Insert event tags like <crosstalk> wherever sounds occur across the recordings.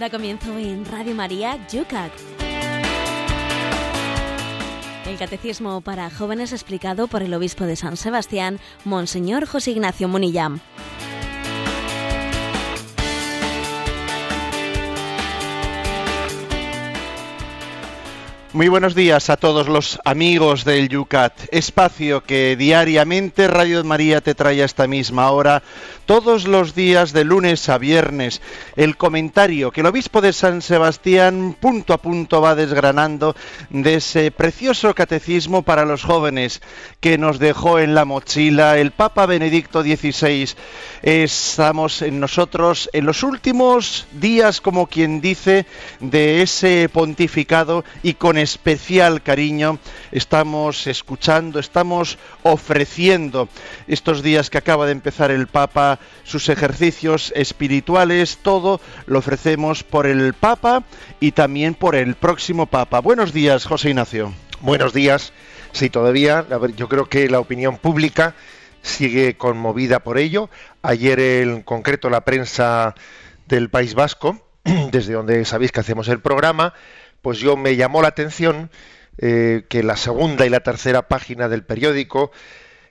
Da comienzo en Radio María Yucat. El Catecismo para Jóvenes explicado por el Obispo de San Sebastián, Monseñor José Ignacio Munilla. Muy buenos días a todos los amigos del Yucat, espacio que diariamente Radio María te trae a esta misma hora, todos los días de lunes a viernes, el comentario que el obispo de San Sebastián punto a punto va desgranando de ese precioso catecismo para los jóvenes que nos dejó en la mochila el Papa Benedicto XVI. Estamos en nosotros en los últimos días, como quien dice, de ese pontificado y con especial cariño estamos escuchando, estamos ofreciendo estos días que acaba de empezar el Papa, sus ejercicios espirituales, todo lo ofrecemos por el Papa y también por el próximo Papa. Buenos días, José Ignacio. Buenos días. Sí, todavía, yo creo que la opinión pública sigue conmovida por ello. Ayer en concreto la prensa del País Vasco, <clears throat> desde donde sabéis que hacemos el programa, pues yo me llamó la atención eh, que la segunda y la tercera página del periódico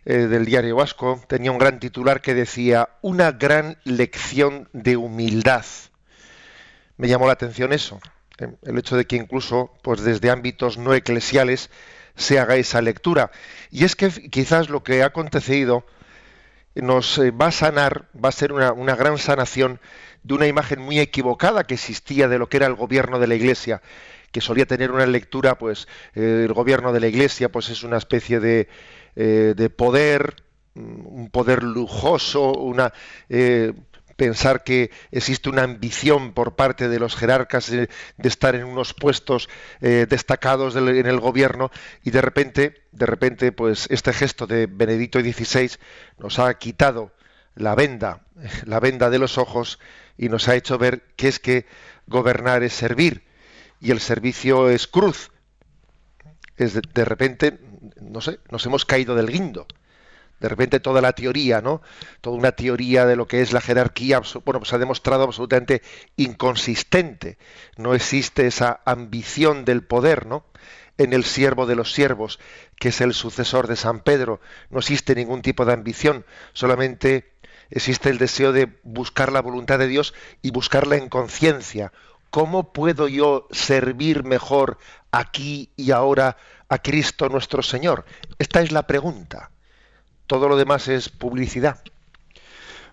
eh, del diario vasco tenía un gran titular que decía una gran lección de humildad. Me llamó la atención eso, eh, el hecho de que incluso pues desde ámbitos no eclesiales se haga esa lectura. Y es que quizás lo que ha acontecido nos va a sanar, va a ser una gran sanación de una imagen muy equivocada que existía de lo que era el gobierno de la Iglesia que solía tener una lectura, pues eh, el gobierno de la Iglesia pues es una especie de, eh, de poder, mm, un poder lujoso, una eh, pensar que existe una ambición por parte de los jerarcas de, estar en unos puestos destacados en el gobierno y de repente, de repente, pues este gesto de Benedicto XVI nos ha quitado la venda, la venda de los ojos y nos ha hecho ver que es que gobernar es servir y el servicio es cruz. Es de, repente, no sé, nos hemos caído del guindo. De repente toda la teoría, ¿no? Toda una teoría de lo que es la jerarquía, bueno, pues ha demostrado absolutamente inconsistente. No existe esa ambición del poder, ¿no? En el siervo de los siervos, que es el sucesor de San Pedro, no existe ningún tipo de ambición, solamente existe el deseo de buscar la voluntad de Dios y buscarla en conciencia, ¿Cómo puedo yo servir mejor aquí y ahora a Cristo nuestro Señor? Esta es la pregunta. Todo lo demás es publicidad.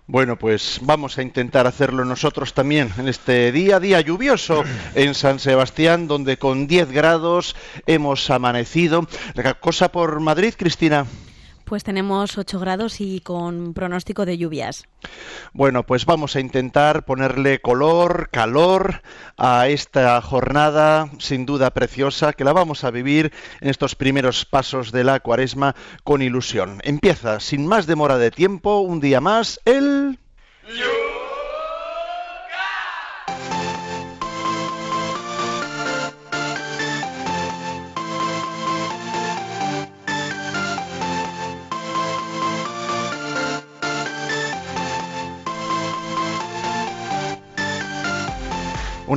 Bueno, pues vamos a intentar hacerlo nosotros también en este día, día lluvioso en San Sebastián, donde con 10 grados hemos amanecido. Cosa por Madrid, Cristina. Pues tenemos 8 grados y con pronóstico de lluvias. Bueno, pues vamos a intentar ponerle color, calor a esta jornada sin duda preciosa que la vamos a vivir en estos primeros pasos de la cuaresma con ilusión. Empieza sin más demora de tiempo, un día más, el...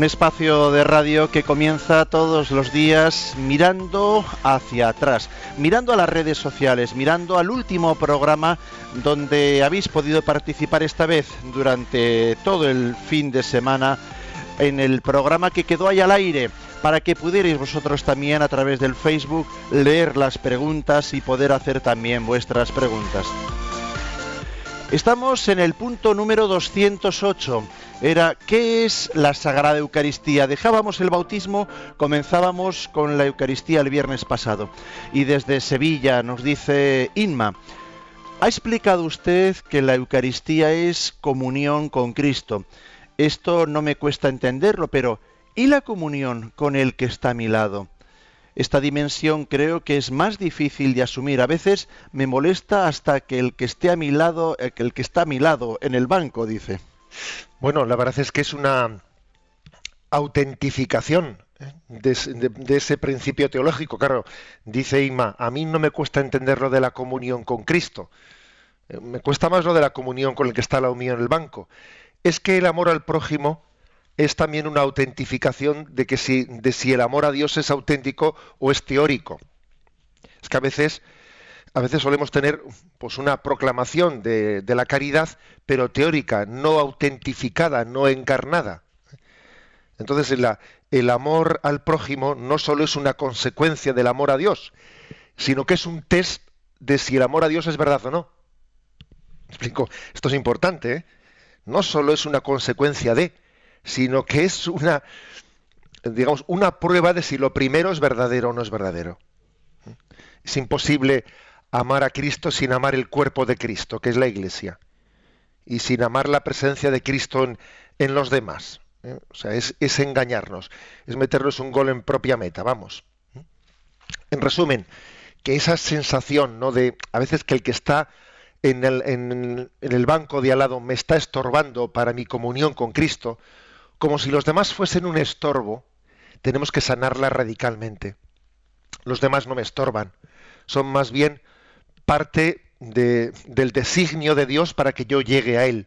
Un espacio de radio que comienza todos los días mirando hacia atrás, mirando a las redes sociales, mirando al último programa donde habéis podido participar esta vez durante todo el fin de semana en el programa que quedó ahí al aire para que pudierais vosotros también a través del Facebook leer las preguntas y poder hacer también vuestras preguntas. Estamos en el punto número 208 era ¿qué es la Sagrada Eucaristía? Dejábamos el bautismo, comenzábamos con la Eucaristía el viernes pasado. Y desde Sevilla nos dice Inma, ha explicado usted que la Eucaristía es comunión con Cristo. Esto no me cuesta entenderlo, pero ¿y la comunión con el que está a mi lado? Esta dimensión creo que es más difícil de asumir. A veces me molesta hasta que el que esté a mi lado, eh, el que está a mi lado en el banco, dice. Bueno, la verdad es que es una autentificación ¿eh? de, ese principio teológico. Claro, dice Ima, a mí no me cuesta entender lo de la comunión con Cristo. Eh, me cuesta más lo de la comunión con el que está lado mío en el banco. Es que el amor al prójimo es también una autentificación de que si, de si el amor a Dios es auténtico o es teórico. Es que a veces, a veces solemos tener pues, una proclamación de, la caridad, pero teórica, no autentificada, no encarnada. Entonces, el amor al prójimo no solo es una consecuencia del amor a Dios, sino que es un test de si el amor a Dios es verdad o no. explico? Esto es importante. ¿eh? No solo es una consecuencia de, sino que es una, digamos, una prueba de si lo primero es verdadero o no es verdadero. Es imposible amar a Cristo sin amar el cuerpo de Cristo, que es la Iglesia, y sin amar la presencia de Cristo en, los demás. ¿eh? O sea, es, es, engañarnos, es meternos un gol en propia meta, vamos. En resumen, que esa sensación, ¿no? De a veces que el que está en el, en, el banco de al lado me está estorbando para mi comunión con Cristo, como si los demás fuesen un estorbo, tenemos que sanarla radicalmente. Los demás no me estorban, son más bien parte de, del designio de Dios para que yo llegue a Él.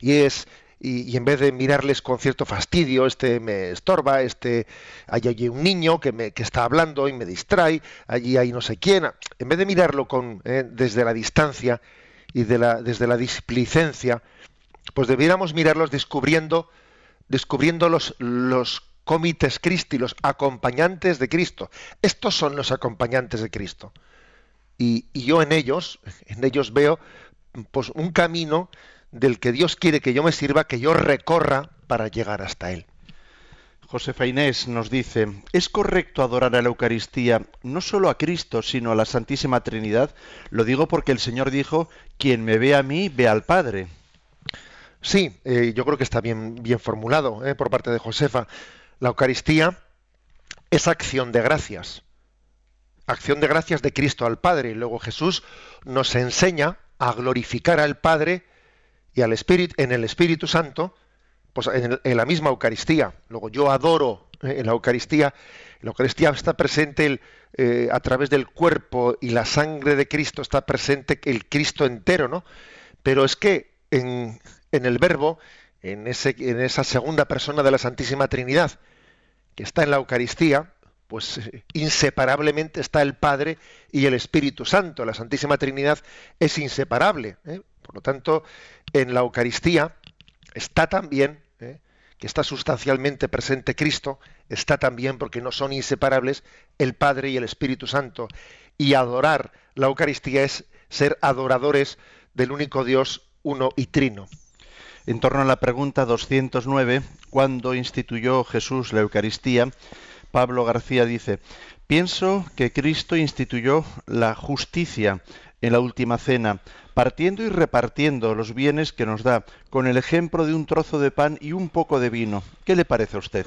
Y es y, en vez de mirarles con cierto fastidio, este me estorba, este hay allí un niño que, me, que está hablando y me distrae, allí hay no sé quién, en vez de mirarlo con, eh, desde la distancia y de la, desde la displicencia, pues debiéramos mirarlos descubriendo, descubriendo los, los comites Cristi, los acompañantes de Cristo. Estos son los acompañantes de Cristo. Y, y yo en ellos, en ellos veo pues un camino del que Dios quiere que yo me sirva, que yo recorra para llegar hasta Él. Josefa Inés nos dice, ¿es correcto adorar a la Eucaristía no solo a Cristo, sino a la Santísima Trinidad? Lo digo porque el Señor dijo, quien me ve a mí, ve al Padre. Sí, eh, yo creo que está bien, bien formulado eh, por parte de Josefa. La Eucaristía es acción de gracias. Acción de gracias de Cristo al Padre. Luego Jesús nos enseña a glorificar al Padre y al Espíritu, en el Espíritu Santo, pues en, la misma Eucaristía. Luego yo adoro eh, en la Eucaristía. En la Eucaristía está presente el, eh, a través del cuerpo y la sangre de Cristo está presente el Cristo entero, ¿no? Pero es que en, en el Verbo, en, ese, en esa segunda persona de la Santísima Trinidad, que está en la Eucaristía, pues eh, inseparablemente está el Padre y el Espíritu Santo. La Santísima Trinidad es inseparable. Por lo tanto, en la Eucaristía está también, ¿eh? que está sustancialmente presente Cristo, está también, porque no son inseparables, el Padre y el Espíritu Santo. Y adorar la Eucaristía es ser adoradores del único Dios uno y trino. En torno a la pregunta 209, ¿cuándo instituyó Jesús la Eucaristía? Pablo García dice, pienso que Cristo instituyó la justicia en la última cena, partiendo y repartiendo los bienes que nos da, con el ejemplo de un trozo de pan y un poco de vino. ¿Qué le parece a usted?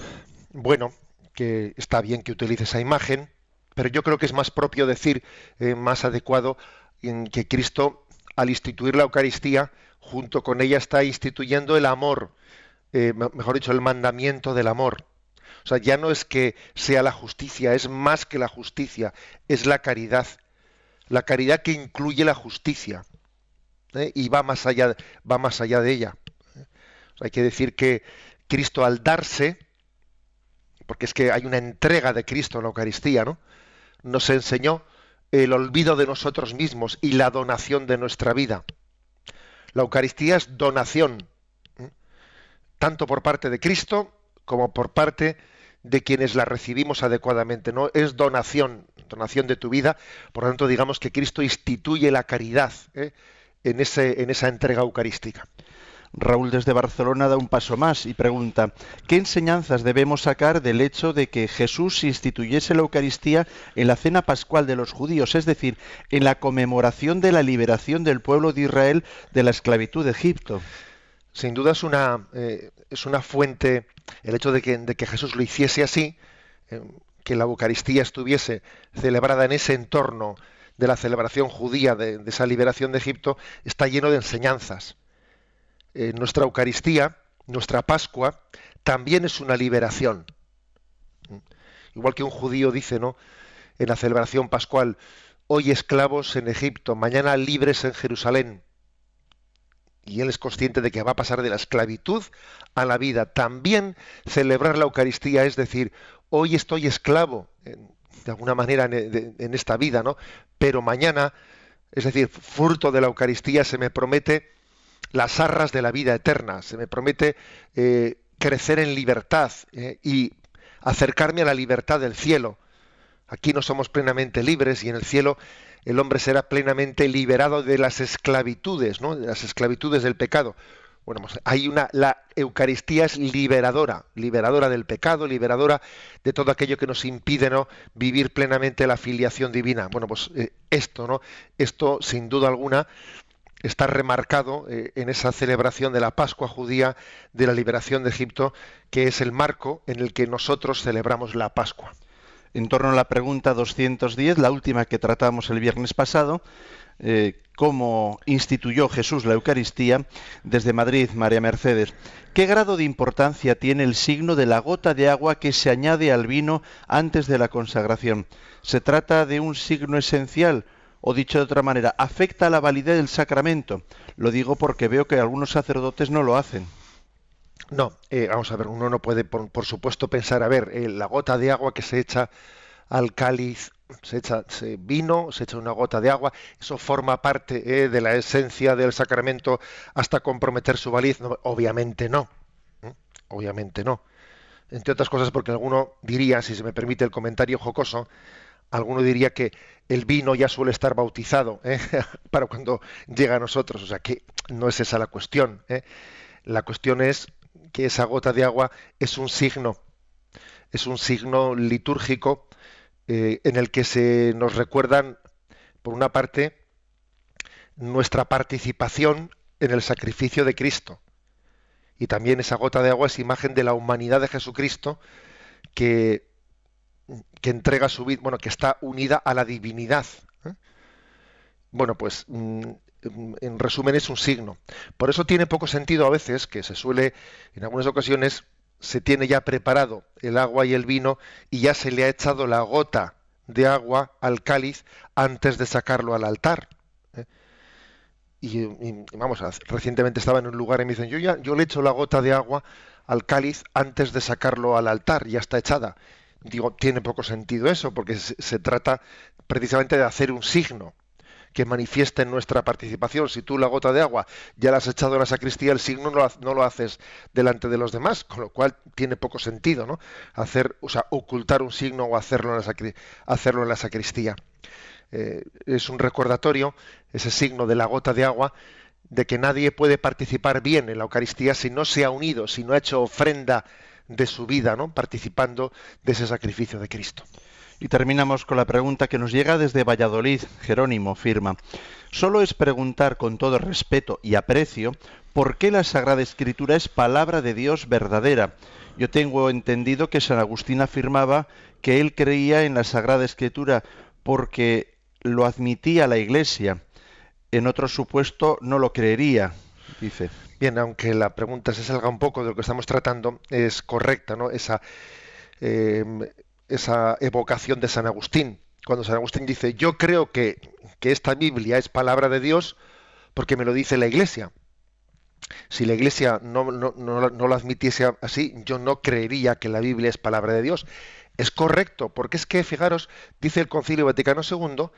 Bueno, que está bien que utilice esa imagen, pero yo creo que es más propio decir, eh, más adecuado, en que Cristo, al instituir la Eucaristía, junto con ella está instituyendo el amor, eh, mejor dicho, el mandamiento del amor. O sea, ya no es que sea la justicia, es más que la justicia, es la caridad. La caridad que incluye la justicia. ¿eh? y va más allá, va más allá de ella. hay que decir que Cristo al darse, porque es que hay una entrega de Cristo en la Eucaristía, ¿no? Nos enseñó el olvido de nosotros mismos y la donación de nuestra vida. La Eucaristía es donación, ¿eh? tanto por parte de Cristo como por parte de quienes la recibimos adecuadamente. No es donación, donación de tu vida. Por lo tanto, digamos que Cristo instituye la caridad. ¿eh? en, ese, en esa entrega eucarística. Raúl desde Barcelona da un paso más y pregunta, ¿qué enseñanzas debemos sacar del hecho de que Jesús instituyese la Eucaristía en la cena pascual de los judíos, es decir, en la conmemoración de la liberación del pueblo de Israel de la esclavitud de Egipto? Sin duda es una, eh, es una fuente, el hecho de que, de que Jesús lo hiciese así, eh, que la Eucaristía estuviese celebrada en ese entorno de la celebración judía de, esa liberación de Egipto está lleno de enseñanzas. Eh, nuestra Eucaristía, nuestra Pascua, también es una liberación. Igual que un judío dice, ¿no? En la celebración pascual, hoy esclavos en Egipto, mañana libres en Jerusalén. Y él es consciente de que va a pasar de la esclavitud a la vida. También celebrar la Eucaristía es decir, hoy estoy esclavo, de alguna manera, en, esta vida, ¿no? Pero mañana, es decir, fruto de la Eucaristía se me promete las arras de la vida eterna, se me promete eh, crecer en libertad eh, y acercarme a la libertad del cielo. Aquí no somos plenamente libres y en el cielo el hombre será plenamente liberado de las esclavitudes, ¿no? de las esclavitudes del pecado. Bueno, pues hay una, la Eucaristía es liberadora, liberadora del pecado, liberadora de todo aquello que nos impide ¿no? vivir plenamente la filiación divina. Bueno, pues eh, esto, ¿no? Esto, sin duda alguna, está remarcado eh, en esa celebración de la Pascua judía de la liberación de Egipto, que es el marco en el que nosotros celebramos la Pascua en torno a la pregunta 210, la última que tratamos el viernes pasado, eh, cómo instituyó Jesús la Eucaristía desde Madrid, María Mercedes. ¿Qué grado de importancia tiene el signo de la gota de agua que se añade al vino antes de la consagración? ¿Se trata de un signo esencial? O dicho de otra manera, ¿afecta la validez del sacramento? Lo digo porque veo que algunos sacerdotes no lo hacen. No, eh, vamos a ver, uno no puede, por, supuesto, pensar, a ver, eh, la gota de agua que se echa al cáliz, se echa vino, se echa una gota de agua, eso forma parte eh, de la esencia del sacramento hasta comprometer su validez. obviamente no, obviamente no. Entre otras cosas porque alguno diría, si se me permite el comentario jocoso, alguno diría que el vino ya suele estar bautizado <laughs> para cuando llega a nosotros, o sea que no es esa la cuestión. La cuestión es que esa gota de agua es un signo, es un signo litúrgico eh, en el que se nos recuerdan, por una parte, nuestra participación en el sacrificio de Cristo. Y también esa gota de agua es imagen de la humanidad de Jesucristo que, que entrega su vida, bueno, que está unida a la divinidad. ¿eh? Bueno, pues mm, en resumen es un signo. Por eso tiene poco sentido a veces que se suele, en algunas ocasiones, se tiene ya preparado el agua y el vino y ya se le ha echado la gota de agua al cáliz antes de sacarlo al altar. ¿eh? Y, vamos, recientemente estaba en un lugar y me dicen, yo ya, yo le echo la gota de agua al cáliz antes de sacarlo al altar, ya está echada. Digo, tiene poco sentido eso, porque se trata precisamente de hacer un signo que manifiesten nuestra participación. Si tú la gota de agua ya la has echado en la sacristía, el signo no lo, haces delante de los demás, con lo cual tiene poco sentido, ¿no? Hacer, o sea, ocultar un signo o hacerlo en la, hacerlo en la sacristía. Eh, es un recordatorio, ese signo de la gota de agua, de que nadie puede participar bien en la Eucaristía si no se ha unido, si no ha hecho ofrenda de su vida, ¿no? participando de ese sacrificio de Cristo. Y terminamos con la pregunta que nos llega desde Valladolid. Jerónimo firma. Solo es preguntar con todo respeto y aprecio por qué la Sagrada Escritura es palabra de Dios verdadera. Yo tengo entendido que San Agustín afirmaba que él creía en la Sagrada Escritura porque lo admitía la Iglesia. En otro supuesto no lo creería, dice. Bien, aunque la pregunta se salga un poco de lo que estamos tratando, es correcta, ¿no? Esa eh, esa evocación de San Agustín, cuando San Agustín dice, yo creo que, esta Biblia es palabra de Dios porque me lo dice la Iglesia. Si la Iglesia no, no, no, lo admitiese así, yo no creería que la Biblia es palabra de Dios. Es correcto, porque es que, fijaros, dice el Concilio Vaticano II,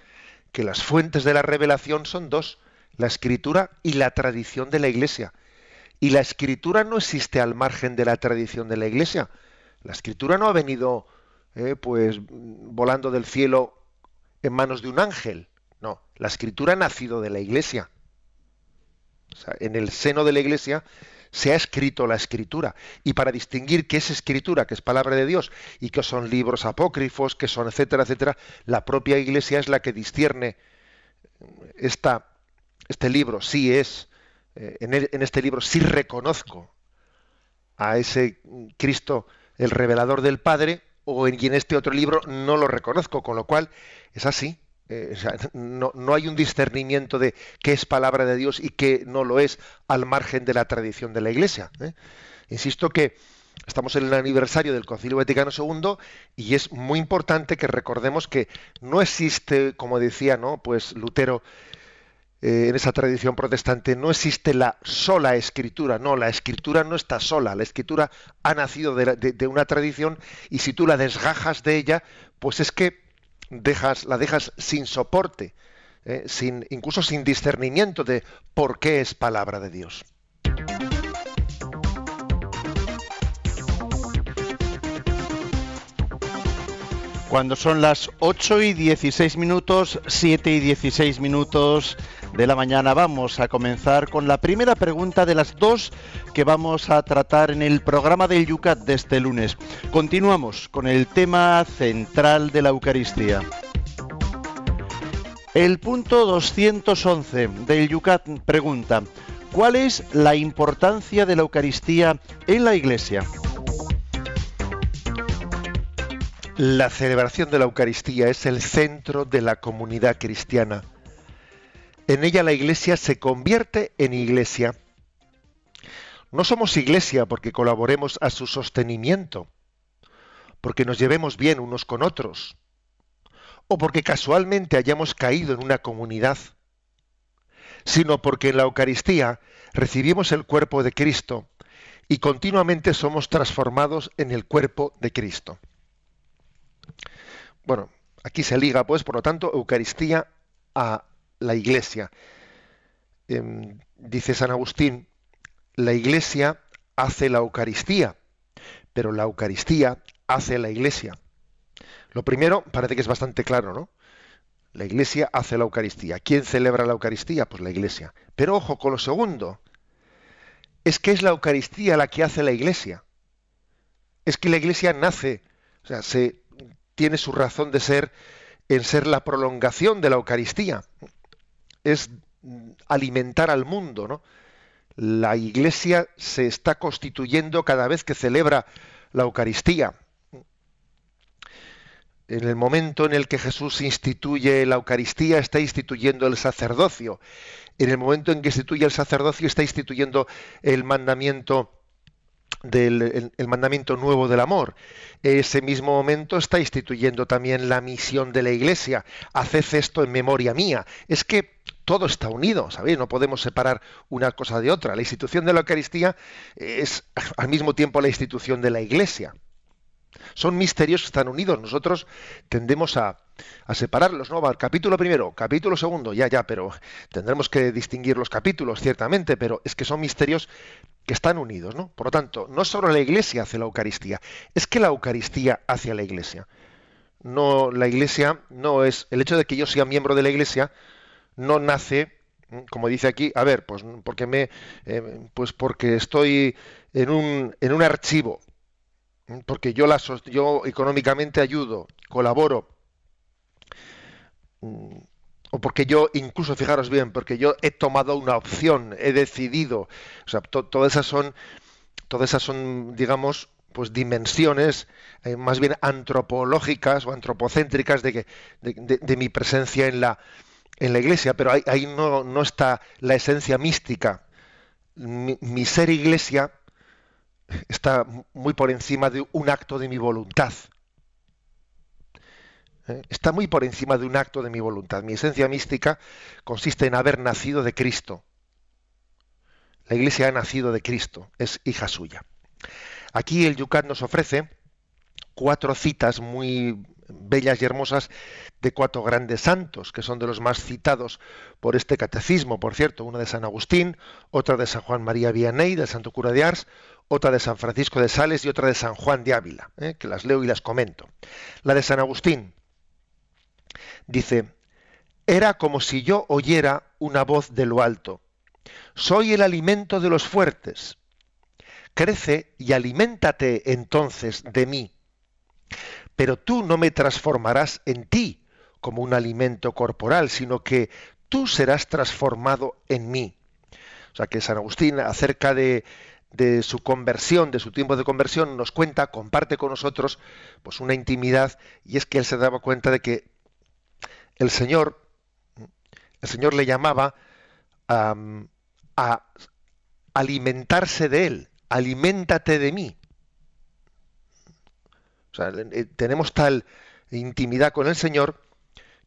que las fuentes de la revelación son dos, la escritura y la tradición de la Iglesia. Y la escritura no existe al margen de la tradición de la Iglesia. La escritura no ha venido eh, pues volando del cielo en manos de un ángel. No, la escritura ha nacido de la iglesia. en el seno de la iglesia se ha escrito la escritura. Y para distinguir qué es escritura, que es palabra de Dios, y qué son libros apócrifos, que son etcétera, etcétera, la propia iglesia es la que discierne esta, este libro, sí es, eh, en, en este libro sí reconozco a ese Cristo, el revelador del Padre, o en, este otro libro no lo reconozco, con lo cual es así. Eh, no, hay un discernimiento de qué es palabra de Dios y qué no lo es al margen de la tradición de la Iglesia. ¿eh? Insisto que estamos en el aniversario del Concilio Vaticano II y es muy importante que recordemos que no existe, como decía, ¿no? Pues Lutero, eh, en esa tradición protestante no existe la sola escritura, no, la escritura no está sola, la escritura ha nacido de, una tradición y si tú la desgajas de ella, pues es que dejas, la dejas sin soporte, eh, sin, incluso sin discernimiento de por qué es palabra de Dios. Cuando son las 8 y 16 minutos, 7 y 16 minutos de la mañana, vamos a comenzar con la primera pregunta de las dos que vamos a tratar en el programa del Yucat de este lunes. Continuamos con el tema central de la Eucaristía. El punto 211 del Yucat pregunta, ¿cuál es la importancia de la Eucaristía en la Iglesia? La celebración de la Eucaristía es el centro de la comunidad cristiana. En ella la Iglesia se convierte en Iglesia. No somos Iglesia porque colaboremos a su sostenimiento, porque nos llevemos bien unos con otros, o porque casualmente hayamos caído en una comunidad, sino porque en la Eucaristía recibimos el cuerpo de Cristo y continuamente somos transformados en el cuerpo de Cristo. Bueno, aquí se liga, pues, por lo tanto, Eucaristía a la Iglesia. Em, dice San Agustín, la Iglesia hace la Eucaristía, pero la Eucaristía hace la Iglesia. Lo primero parece que es bastante claro, ¿no? La Iglesia hace la Eucaristía. ¿Quién celebra la Eucaristía? Pues la Iglesia. Pero ojo con lo segundo. Es que es la Eucaristía la que hace la Iglesia. Es que la Iglesia nace, o sea, se tiene su razón de ser en ser la prolongación de la Eucaristía. Es alimentar al mundo, ¿no? La Iglesia se está constituyendo cada vez que celebra la Eucaristía. En el momento en el que Jesús instituye la Eucaristía, está instituyendo el sacerdocio. En el momento en que instituye el sacerdocio, está instituyendo el mandamiento del el, mandamiento nuevo del amor. Ese mismo momento está instituyendo también la misión de la Iglesia. Haced esto en memoria mía. Es que todo está unido, ¿sabéis? No podemos separar una cosa de otra. La institución de la Eucaristía es al mismo tiempo la institución de la Iglesia. Son misterios que están unidos. Nosotros tendemos a, a separarlos, ¿no? Va, capítulo primero, capítulo segundo, ya, ya, pero tendremos que distinguir los capítulos, ciertamente, pero es que son misterios que están unidos, ¿no? Por lo tanto, no solo la Iglesia hace la Eucaristía, es que la Eucaristía hace la Iglesia. No, la Iglesia no es el hecho de que yo sea miembro de la Iglesia no nace, como dice aquí, a ver, pues porque me, eh, pues porque estoy en un en un archivo, porque yo la yo económicamente ayudo, colaboro o porque yo, incluso fijaros bien, porque yo he tomado una opción, he decidido, o sea, todas esas son, todas esas son, digamos, pues dimensiones eh, más bien antropológicas o antropocéntricas de, que, de, mi presencia en la, en la iglesia, pero ahí, no, está la esencia mística. mi ser iglesia está muy por encima de un acto de mi voluntad. ¿eh? está muy por encima de un acto de mi voluntad. Mi esencia mística consiste en haber nacido de Cristo. La Iglesia ha nacido de Cristo, es hija suya. Aquí el Yucat nos ofrece cuatro citas muy bellas y hermosas de cuatro grandes santos, que son de los más citados por este catecismo, por cierto, una de San Agustín, otra de San Juan María Vianney, del Santo Cura de Ars, otra de San Francisco de Sales y otra de San Juan de Ávila, ¿eh? que las leo y las comento. La de San Agustín, Dice, era como si yo oyera una voz de lo alto. Soy el alimento de los fuertes. Crece y aliméntate entonces de mí. Pero tú no me transformarás en ti como un alimento corporal, sino que tú serás transformado en mí. O sea que San Agustín acerca de, de su conversión, de su tiempo de conversión, nos cuenta, comparte con nosotros pues una intimidad y es que él se daba cuenta de que el Señor, el Señor le llamaba a alimentarse de Él, aliméntate de mí. O sea, eh, tenemos tal intimidad con el Señor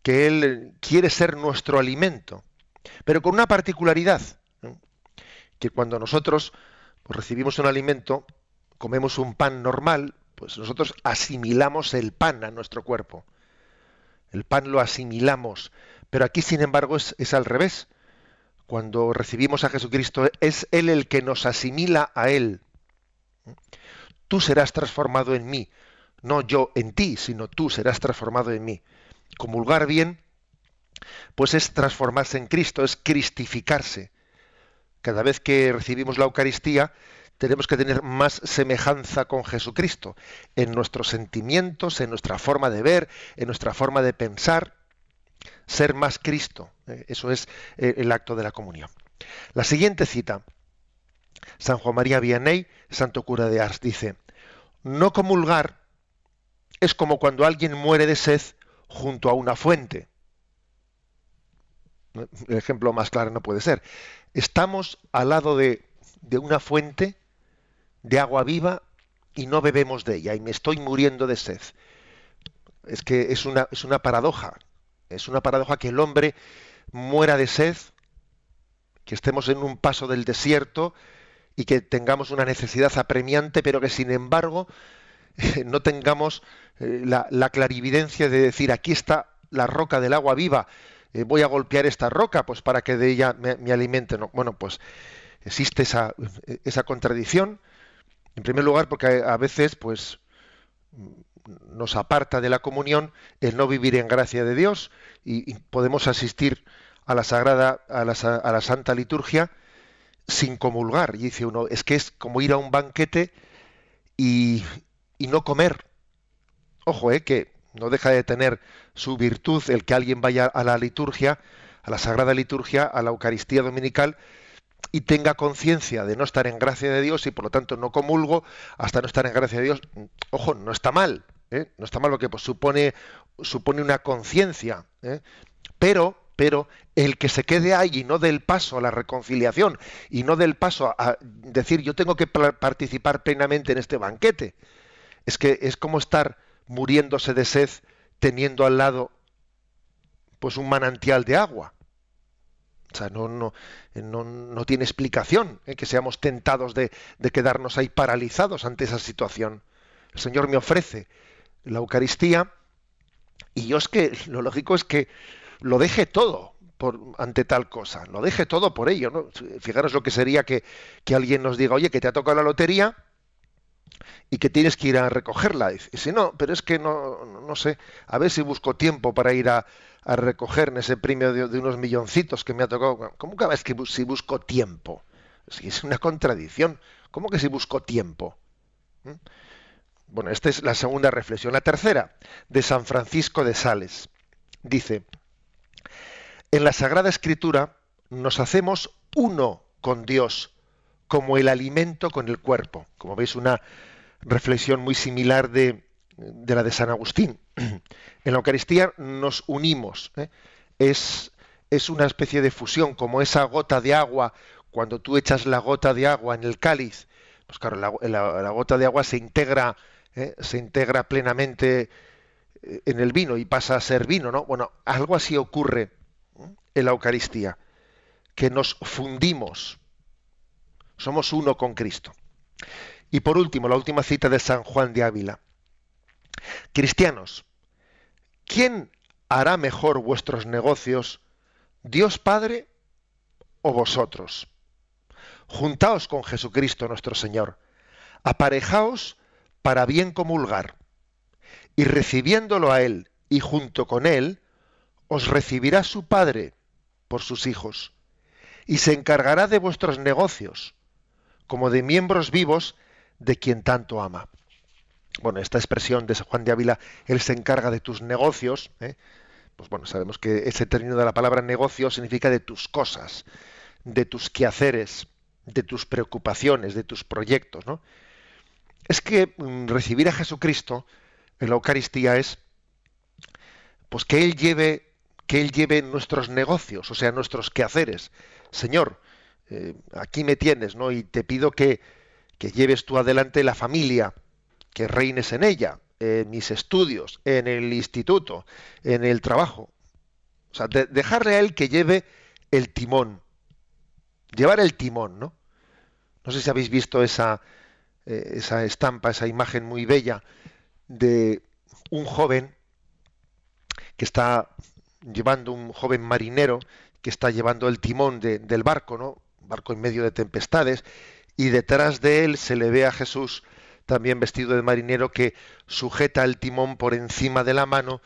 que Él quiere ser nuestro alimento. pero con una particularidad, que cuando nosotros pues, recibimos un alimento, comemos un pan normal, pues nosotros asimilamos el pan a nuestro cuerpo. El pan lo asimilamos, pero aquí sin embargo es, es al revés. Cuando recibimos a Jesucristo es Él el que nos asimila a Él. Tú serás transformado en mí, no yo en ti, sino tú serás transformado en mí. Comulgar bien, pues es transformarse en Cristo, es cristificarse. Cada vez que recibimos la Eucaristía, tenemos que tener más semejanza con Jesucristo en nuestros sentimientos, en nuestra forma de ver, en nuestra forma de pensar, ser más Cristo. Eh, eso es eh, el acto de la comunión. La siguiente cita, San Juan María Vianney, santo cura de Ars, dice, no comulgar es como cuando alguien muere de sed junto a una fuente. El ejemplo más claro no puede ser. Estamos al lado de, de una fuente de agua viva y no bebemos de ella y me estoy muriendo de sed. Es que es una, es una paradoja. Es una paradoja que el hombre muera de sed, que estemos en un paso del desierto y que tengamos una necesidad apremiante, pero que sin embargo <laughs> no tengamos eh, la, clarividencia de decir aquí está la roca del agua viva, eh, voy a golpear esta roca pues para que de ella me, alimente. No, bueno, pues existe esa, esa contradicción en primer lugar, porque a veces, pues, nos aparta de la comunión el no vivir en gracia de Dios y, podemos asistir a la sagrada, a la, santa liturgia sin comulgar. Y dice uno, es que es como ir a un banquete y, y no comer. Ojo, eh, que no deja de tener su virtud el que alguien vaya a la liturgia, a la sagrada liturgia, a la Eucaristía dominical, y tenga conciencia de no estar en gracia de Dios y por lo tanto no comulgo hasta no estar en gracia de Dios, ojo, no está mal, ¿eh? no está mal lo que pues, supone, supone una conciencia, ¿eh? pero, pero el que se quede ahí y no del paso a la reconciliación y no del paso a decir yo tengo que participar plenamente en este banquete, es que es como estar muriéndose de sed teniendo al lado pues un manantial de agua. O sea, no, no, no, tiene explicación ¿eh? que seamos tentados de, quedarnos ahí paralizados ante esa situación. El Señor me ofrece la Eucaristía y yo es que lo lógico es que lo deje todo por, ante tal cosa, lo deje todo por ello. ¿no? Fijaros lo que sería que, que alguien nos diga, oye, que te ha tocado la lotería y que tienes que ir a recogerla. Y si no, pero es que no, no sé, a ver si busco tiempo para ir a, a recoger ese premio de, unos milloncitos que me ha tocado. ¿Cómo que es que si busco tiempo? es una contradicción. ¿Cómo que si busco tiempo? ¿Mm? Bueno, esta es la segunda reflexión. La tercera, de San Francisco de Sales. Dice, en la Sagrada Escritura nos hacemos uno con Dios, como el alimento con el cuerpo. Como veis, una reflexión muy similar de, la de San Agustín. <clears throat> En la Eucaristía nos unimos. ¿eh? Es, es una especie de fusión, como esa gota de agua, cuando tú echas la gota de agua en el cáliz, pues claro, la, gota de agua se integra, ¿eh? se integra plenamente eh, en el vino y pasa a ser vino, ¿no? Bueno, algo así ocurre en la Eucaristía, que nos fundimos, somos uno con Cristo. Y por último, la última cita de San Juan de Ávila. Cristianos, ¿quién hará mejor vuestros negocios, Dios Padre o vosotros? Juntaos con Jesucristo nuestro Señor, aparejaos para bien comulgar, y recibiéndolo a Él y junto con Él, os recibirá su Padre por sus hijos, y se encargará de vuestros negocios, como de miembros vivos de quien tanto ama bueno, esta expresión de Juan de Ávila, él se encarga de tus negocios, ¿eh? pues bueno, sabemos que ese término de la palabra negocio significa de tus cosas, de tus quehaceres, de tus preocupaciones, de tus proyectos, ¿no? Es que mm, recibir a Jesucristo en la Eucaristía es pues que Él lleve, que Él lleve nuestros negocios, o sea, nuestros quehaceres. Señor, eh, aquí me tienes, ¿no? Y te pido que, que lleves tú adelante la familia, que reines en ella, en mis estudios, en el instituto, en el trabajo. O sea, dejarle a él que lleve el timón. Llevar el timón, ¿no? No sé si habéis visto esa, eh, esa estampa, esa imagen muy bella de un joven que está llevando, un joven marinero que está llevando el timón del barco, ¿no? Barco en medio de tempestades, y detrás de él se le ve a Jesús también vestido de marinero que sujeta el timón por encima de la mano,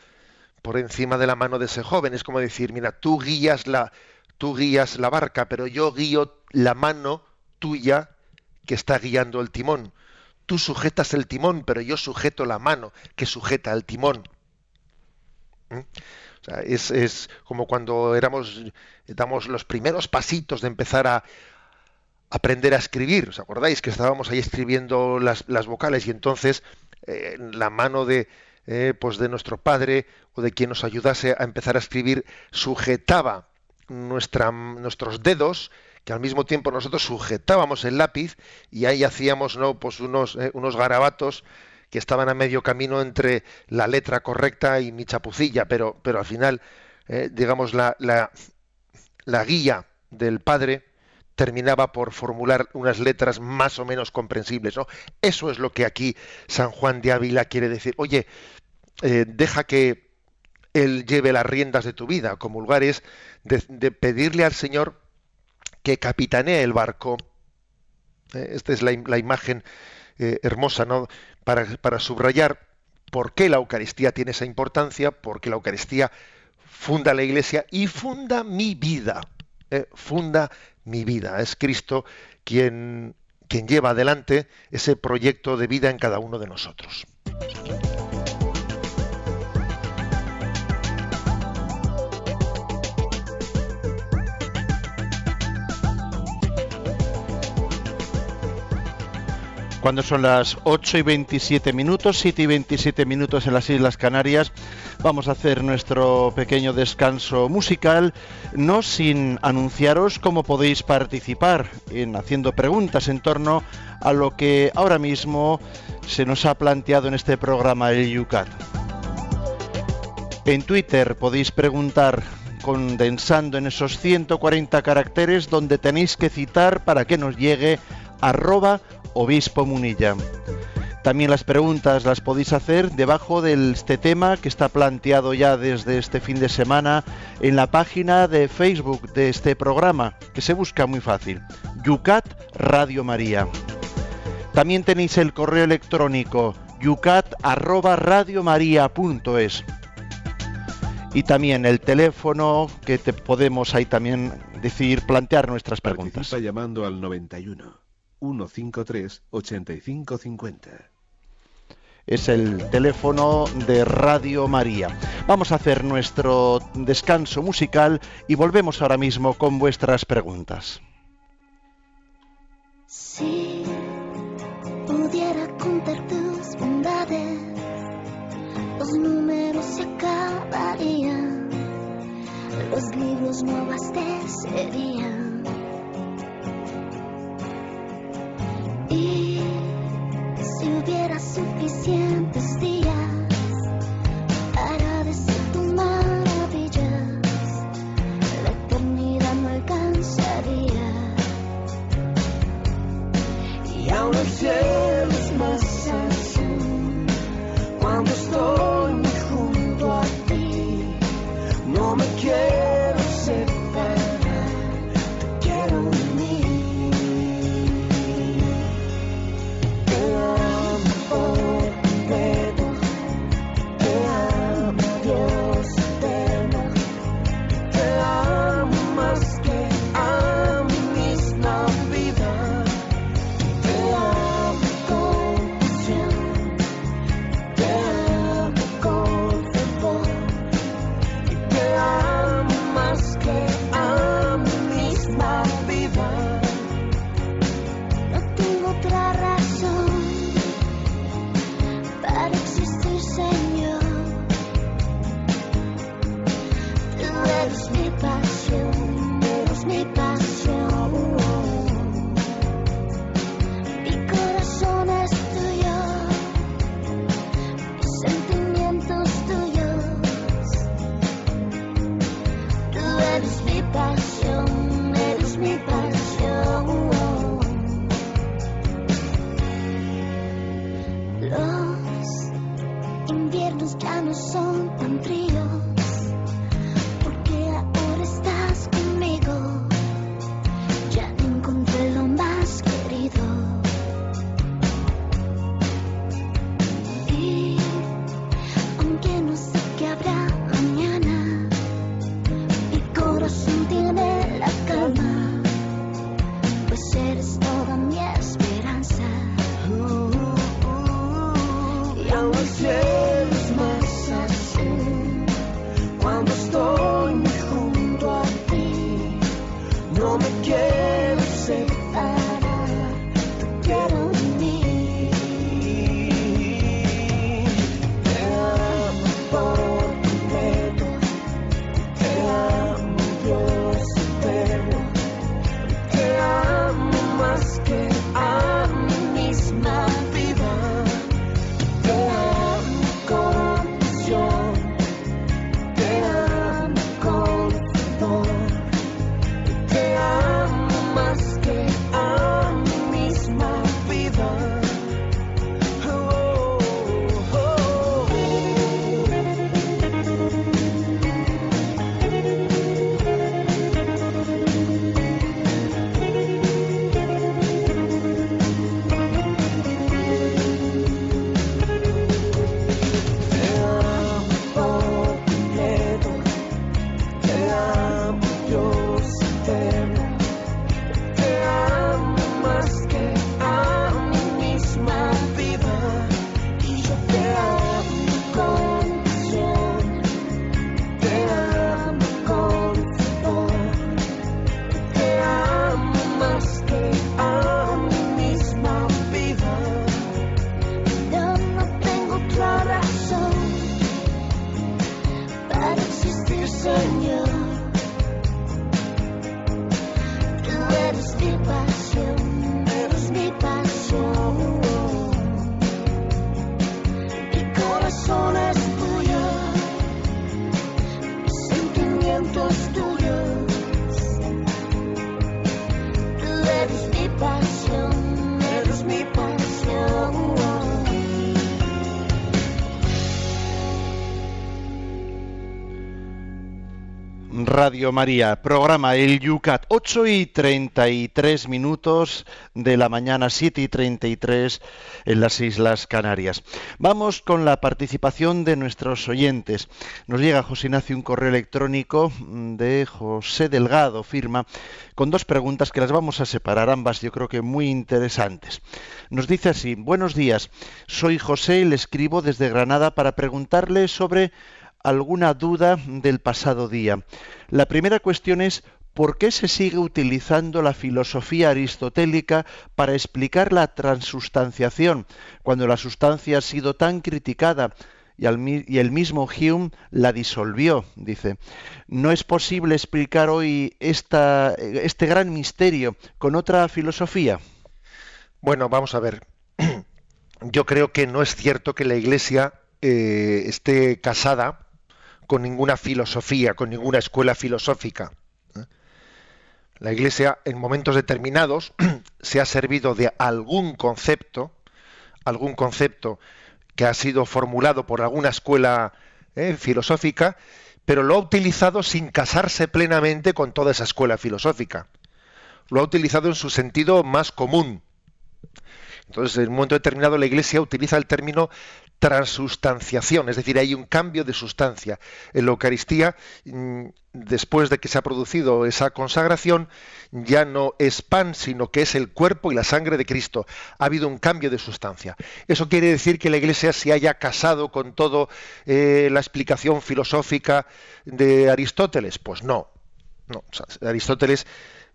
por encima de la mano de ese joven. Es como decir, mira, tú guías la, tú guías la barca, pero yo guío la mano tuya que está guiando el timón. Tú sujetas el timón, pero yo sujeto la mano que sujeta el timón. ¿Mm? Es, como cuando éramos, damos los primeros pasitos de empezar a aprender a escribir. ¿Os acordáis que estábamos ahí escribiendo las, vocales y entonces eh, la mano de, eh, pues de nuestro padre o de quien nos ayudase a empezar a escribir sujetaba nuestra, nuestros dedos que al mismo tiempo nosotros sujetábamos el lápiz y ahí hacíamos no pues unos, eh, unos garabatos que estaban a medio camino entre la letra correcta y mi chapucilla, pero, pero al final, eh, digamos, la, la, guía del padre terminaba por formular unas letras más o menos comprensibles. ¿no? Eso es lo que aquí San Juan de Ávila quiere decir. Oye, eh, deja que Él lleve las riendas de tu vida. Comulgar es de, pedirle al Señor que capitanee el barco. Eh, esta es la, la imagen hermosa, ¿no? Para, subrayar por qué la Eucaristía tiene esa importancia, porque la Eucaristía funda la Iglesia y funda mi vida. Eh, funda mi vida. Es Cristo quien, quien lleva adelante ese proyecto de vida en cada uno de nosotros. Cuando son las 8 y 27 minutos, 7 y 27 minutos en las Islas Canarias, vamos a hacer nuestro pequeño descanso musical, no sin anunciaros cómo podéis participar en haciendo preguntas en torno a lo que ahora mismo se nos ha planteado en este programa el Yucat. En Twitter podéis preguntar condensando en esos 140 caracteres donde tenéis que citar para que nos llegue arroba Obispo Munilla. También las preguntas las podéis hacer debajo de este tema que está planteado ya desde este fin de semana en la página de Facebook de este programa, que se busca muy fácil, Yucat Radio María. También tenéis el correo electrónico yucat@radiomaria.es y también el teléfono que te podemos ahí también decir plantear nuestras preguntas. Llamando al 91 153 8550. Es el teléfono de Radio María. Vamos a hacer nuestro descanso musical y volvemos ahora mismo con vuestras preguntas. Si pudiera contar tus bondades, los números se acabarían, los libros no abastecerían Y si hubiera suficientes días para decir tu maravillas, la eternidad no alcanzaría. Y aún el más Radio María, programa El Yucat, 8 y 33 minutos de la mañana, 7 y 33 en las Islas Canarias. Vamos con la participación de nuestros oyentes. Nos llega José Ignacio un correo electrónico de José Delgado, firma, con dos preguntas que las vamos a separar, ambas yo creo que muy interesantes. Nos dice así, buenos días, soy José y le escribo desde Granada para preguntarle sobre alguna duda del pasado día. La primera cuestión es ¿por qué se sigue utilizando la filosofía aristotélica para explicar la transustanciación cuando la sustancia ha sido tan criticada? Y, el mismo Hume la disolvió, dice. ¿No es posible explicar hoy esta- este gran misterio con otra filosofía? Bueno, vamos a ver. <clears throat> Yo creo que no es cierto que la Iglesia eh, esté casada con ninguna filosofía, con ninguna escuela filosófica. ¿eh? La Iglesia, en momentos determinados, <clears throat> se ha servido de algún concepto, algún concepto que ha sido formulado por alguna escuela eh, filosófica, pero lo ha utilizado sin casarse plenamente con toda esa escuela filosófica. Lo ha utilizado en su sentido más común. Entonces, en un momento determinado, la Iglesia utiliza el término transustanciación, es decir, hay un cambio de sustancia. En la Eucaristía, mm, después de que se ha producido esa consagración, ya no es pan, sino que es el cuerpo y la sangre de Cristo. Ha habido un cambio de sustancia. ¿Eso quiere decir que la Iglesia se haya casado con todo eh, la explicación filosófica de Aristóteles? Pues no. Aristóteles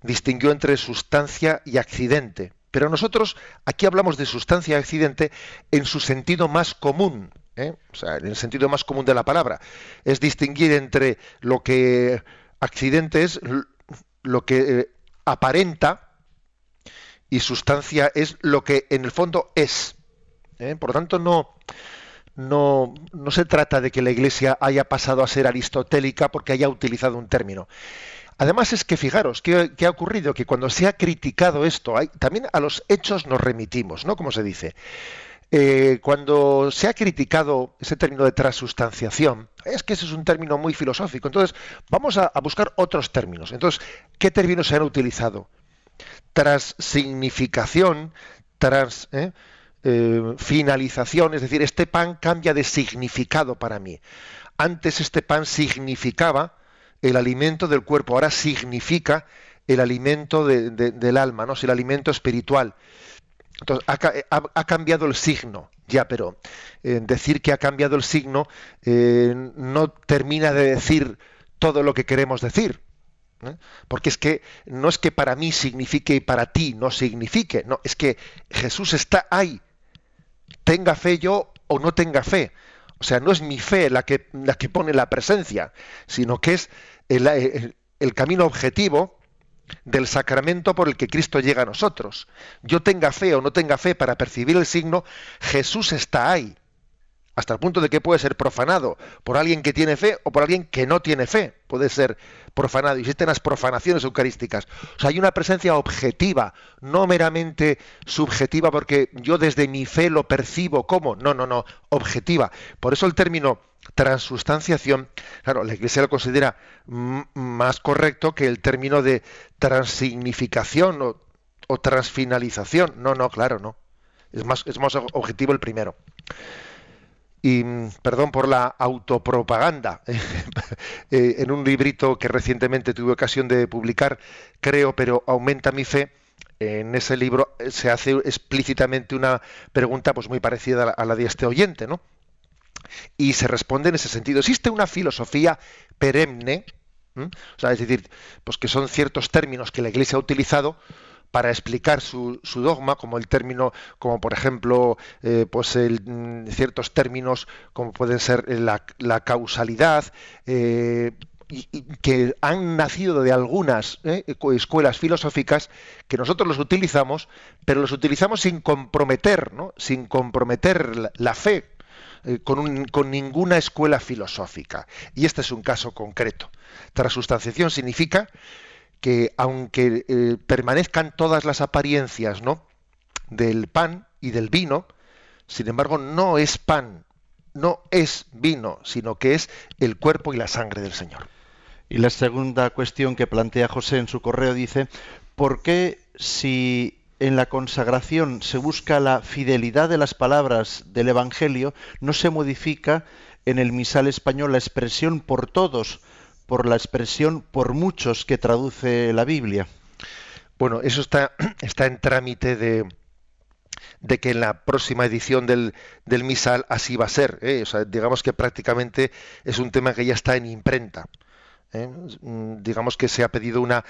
distinguió entre sustancia y accidente. Pero nosotros aquí hablamos de sustancia accidente en su sentido más común, ¿eh? o sea, en el sentido más común de la palabra. Es distinguir entre lo que accidente es lo que eh, aparenta y sustancia es lo que en el fondo es. ¿eh? Por lo tanto, no, no, no se trata de que la Iglesia haya pasado a ser aristotélica porque haya utilizado un término. Además es que fijaros qué, ha ocurrido, que cuando se ha criticado esto, hay- también a los hechos nos remitimos, ¿no? Como se dice. eh, cuando se ha criticado ese término de transustanciación, es que ese es un término muy filosófico. Entonces, vamos a, a buscar otros términos. Entonces, ¿qué términos se han utilizado? Transignificación, trans, ¿eh? eh, finalización, es decir, este pan cambia de significado para mí. Antes este pan significaba el alimento del cuerpo, ahora significa el alimento de- de- del alma, ¿no? Es el alimento espiritual. Entonces, ha, ca- ha- cambiado el signo, ya, pero eh, decir que ha cambiado el signo eh, no termina de decir todo lo que queremos decir. ¿eh? Porque es que no es que para mí signifique y para ti no signifique, no, es que Jesús está ahí, tenga fe yo o no tenga fe. O sea, no es mi fe la que, la que pone la presencia, sino que es el, el- el camino objetivo del sacramento por el que Cristo llega a nosotros. Yo tenga fe o no tenga fe para percibir el signo, Jesús está ahí. Hasta el punto de que puede ser profanado por alguien que tiene fe o por alguien que no tiene fe. Puede ser profanado. Existen las profanaciones eucarísticas. O sea, hay una presencia objetiva, no meramente subjetiva porque yo desde mi fe lo percibo como. No, no, no, objetiva. Por eso el término transustanciación, claro, la Iglesia lo considera más correcto que el término de transignificación o, o transfinalización. No, no, claro, no. Es más, es más objetivo el primero y perdón por la autopropaganda, <laughs> eh, en un librito que recientemente tuve ocasión de publicar, creo, pero aumenta mi fe, en ese libro se hace explícitamente una pregunta pues muy parecida a la, a la de este oyente, ¿no? Y se responde en ese sentido. ¿Existe una filosofía perenne? ¿Mm? O sea, es decir, pues que son ciertos términos que la Iglesia ha utilizado para explicar su, su dogma, como el término, como por ejemplo, eh, pues el, mm, ciertos términos como pueden ser la, causalidad, eh, que han nacido de algunas eh, escuelas filosóficas que nosotros los utilizamos, pero los utilizamos sin comprometer, ¿no? sin comprometer la, fe con, un- con ninguna escuela filosófica. Y este es un caso concreto. Transustanciación significa que aunque eh, permanezcan todas las apariencias ¿no? del pan y del vino, sin embargo no es pan, no es vino, sino que es el cuerpo y la sangre del Señor. Y la segunda cuestión que plantea José en su correo dice, ¿por qué si en la consagración se busca la fidelidad de las palabras del Evangelio, no se modifica en el misal español la expresión por todos, por la expresión por muchos que traduce la Biblia? Bueno, eso está, <clears throat> está en trámite de, de que en la próxima edición del, del misal así va a ser. ¿eh? O sea, digamos que prácticamente es un tema que ya está en imprenta. ¿eh? Mm, Digamos que se ha pedido una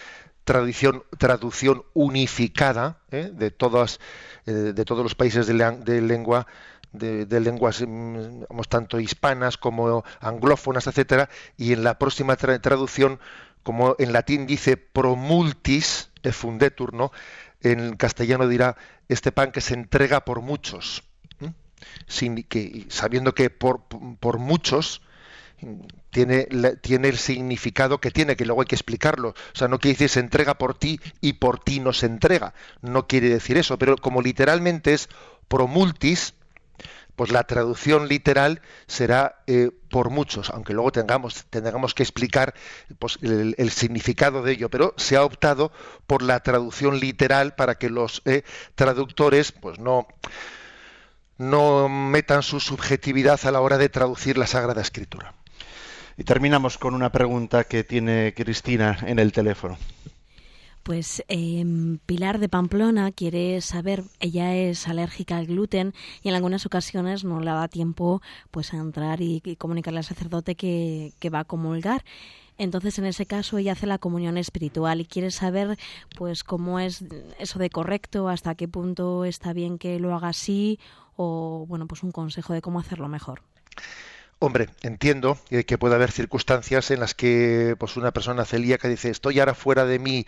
traducción, traducción unificada ¿eh? de todas de todos los países de, de lengua de, lenguas mm, vamos, tanto hispanas como anglófonas, etcétera, y en la próxima tra- traducción, como en latín dice pro multis e fundetur, ¿no? En castellano dirá este pan que se entrega por muchos. Sin que, sabiendo que por, por muchos tiene, la- tiene el significado que tiene, que luego hay que explicarlo. O sea, no quiere decir se entrega por ti y por ti no se entrega. No quiere decir eso, pero como literalmente es pro multis, pues la traducción literal será eh, por muchos, aunque luego tengamos, tengamos que explicar pues, el, significado de ello, pero se ha optado por la traducción literal para que los eh, traductores pues no, no metan su subjetividad a la hora de traducir la Sagrada Escritura. Y terminamos con una pregunta que tiene Cristina en el teléfono. Pues em, Pilar de Pamplona quiere saber, ella es alérgica al gluten y en algunas ocasiones no le da tiempo pues a entrar y, y comunicarle al sacerdote que, que va a comulgar. Entonces, en ese caso, ella hace la comunión espiritual y quiere saber, pues, cómo es eso de correcto, hasta qué punto está bien que lo haga así, o, bueno, pues un consejo de cómo hacerlo mejor. Hombre, entiendo que puede haber circunstancias en las que pues una persona celíaca dice estoy ahora fuera de mi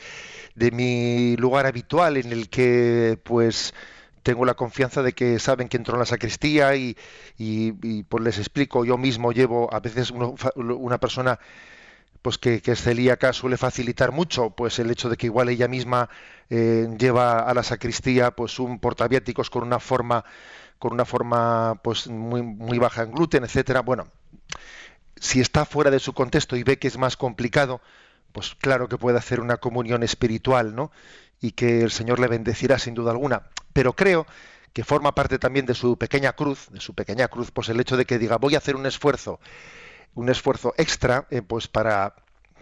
de mi lugar habitual en el que pues tengo la confianza de que saben que entro en la sacristía y, y- pues les explico. Yo mismo llevo a veces uno una persona pues que, que es celíaca suele facilitar mucho pues el hecho de que igual ella misma eh, lleva a la sacristía pues un portaviáticos con una forma con una forma pues muy, muy baja en gluten, etcétera. Bueno, si está fuera de su contexto y ve que es más complicado, pues claro que puede hacer una comunión espiritual, ¿no? Y que el Señor le bendecirá sin duda alguna. Pero creo que forma parte también de su pequeña cruz, de su pequeña cruz, pues el hecho de que diga voy a hacer un esfuerzo, un esfuerzo extra, eh, pues para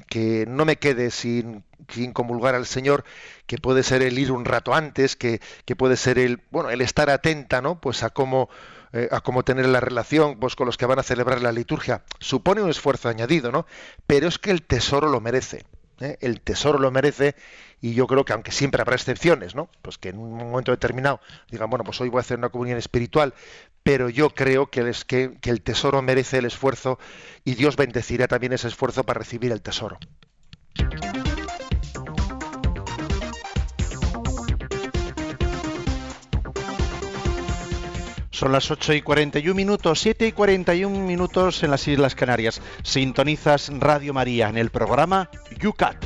que no me quede sin, sin comulgar al Señor, que puede ser el ir un rato antes, que, que puede ser el, bueno, el estar atenta, ¿no? Pues a cómo, eh, a cómo tener la relación pues, con los que van a celebrar la liturgia. Supone un esfuerzo añadido, ¿no? Pero es que el tesoro lo merece. ¿Eh? El tesoro lo merece y yo creo que aunque siempre habrá excepciones, ¿no? Pues que en un momento determinado digan, bueno, pues hoy voy a hacer una comunión espiritual, pero yo creo que, el tesoro merece el esfuerzo y Dios bendecirá también ese esfuerzo para recibir el tesoro. Son las 8 y 41 minutos, 7 y 41 minutos en las Islas Canarias. Sintonizas Radio María en el programa UCAT.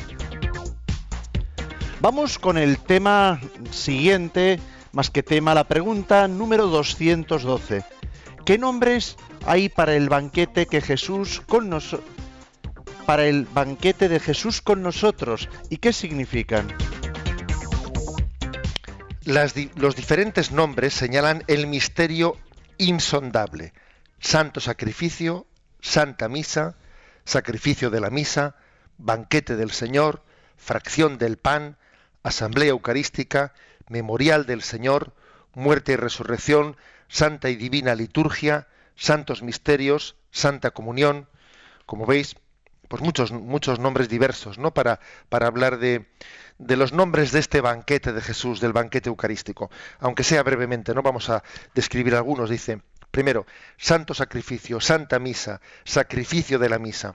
Vamos con el tema siguiente, más que tema, la pregunta número 212. ¿Qué nombres hay para el banquete que Jesús con nosotros para el banquete de Jesús con nosotros y qué significan? Los diferentes nombres señalan el misterio insondable. Santo sacrificio, Santa Misa, sacrificio de la Misa, banquete del Señor, fracción del pan, asamblea eucarística, memorial del Señor, muerte y resurrección, santa y divina liturgia, santos misterios, santa comunión. Como veis, pues muchos, muchos nombres diversos, ¿no? Para, para hablar de, de los nombres de este banquete de Jesús, del banquete eucarístico. Aunque sea brevemente, ¿no? Vamos a describir algunos. Dice, primero, santo sacrificio, santa misa, sacrificio de la misa.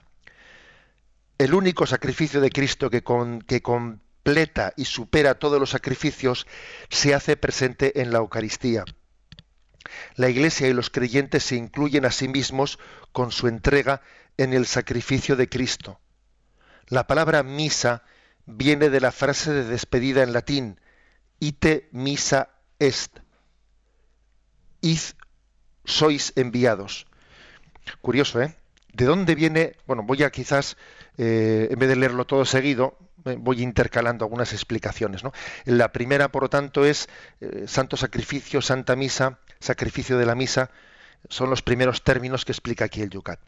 El único sacrificio de Cristo que, con, que completa y supera todos los sacrificios se hace presente en la Eucaristía. La Iglesia y los creyentes se incluyen a sí mismos con su entrega en el sacrificio de Cristo. La palabra misa viene de la frase de despedida en latín, ite misa est. Id sois enviados. Curioso, ¿eh? ¿De dónde viene? Bueno, voy a quizás, eh, en vez de leerlo todo seguido, eh, voy intercalando algunas explicaciones. ¿no? La primera, por lo tanto, es eh, santo sacrificio, santa misa, sacrificio de la misa, son los primeros términos que explica aquí el Yucat.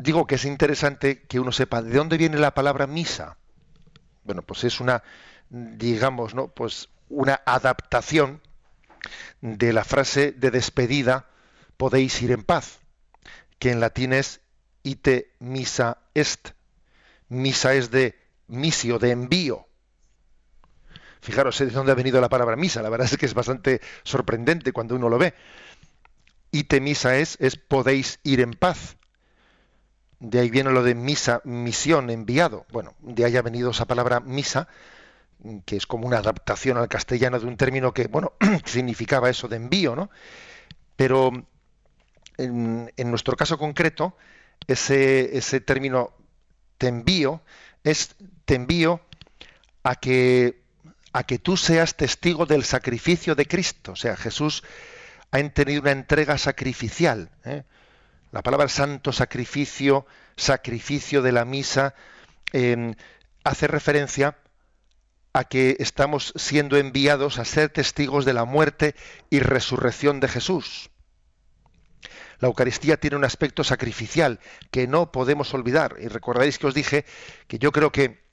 Digo que es interesante que uno sepa de dónde viene la palabra misa. Bueno, pues es una, digamos, ¿no? Pues una adaptación de la frase de despedida, podéis ir en paz, que en latín es ite misa est. Misa es de misio, de envío. Fijaros de dónde ha venido la palabra misa, la verdad es que es bastante sorprendente cuando uno lo ve. Ite misa es, es podéis ir en paz. De ahí viene lo de misa, misión, enviado. Bueno, de ahí ha venido esa palabra misa, que es como una adaptación al castellano de un término que, bueno, <clears throat> significaba eso de envío, ¿no? Pero en, nuestro caso concreto, ese, ese término te envío es te envío a que a que tú seas testigo del sacrificio de Cristo. O sea, Jesús ha tenido una entrega sacrificial. ¿eh? La palabra santo sacrificio, sacrificio de la misa, eh, hace referencia a que estamos siendo enviados a ser testigos de la muerte y resurrección de Jesús. La Eucaristía tiene un aspecto sacrificial que no podemos olvidar. Y recordaréis que os dije que yo creo que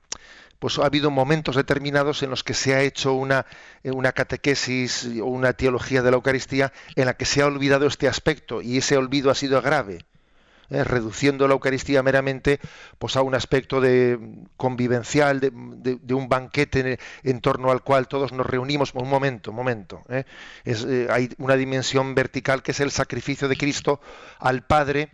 pues ha habido momentos determinados en los que se ha hecho una, una catequesis o una teología de la Eucaristía en la que se ha olvidado este aspecto y ese olvido ha sido grave. ¿eh? reduciendo la Eucaristía meramente pues a un aspecto de convivencial, de, un banquete en, torno al cual todos nos reunimos. Un momento, un momento. ¿eh? Eh, hay una dimensión vertical que es el sacrificio de Cristo al Padre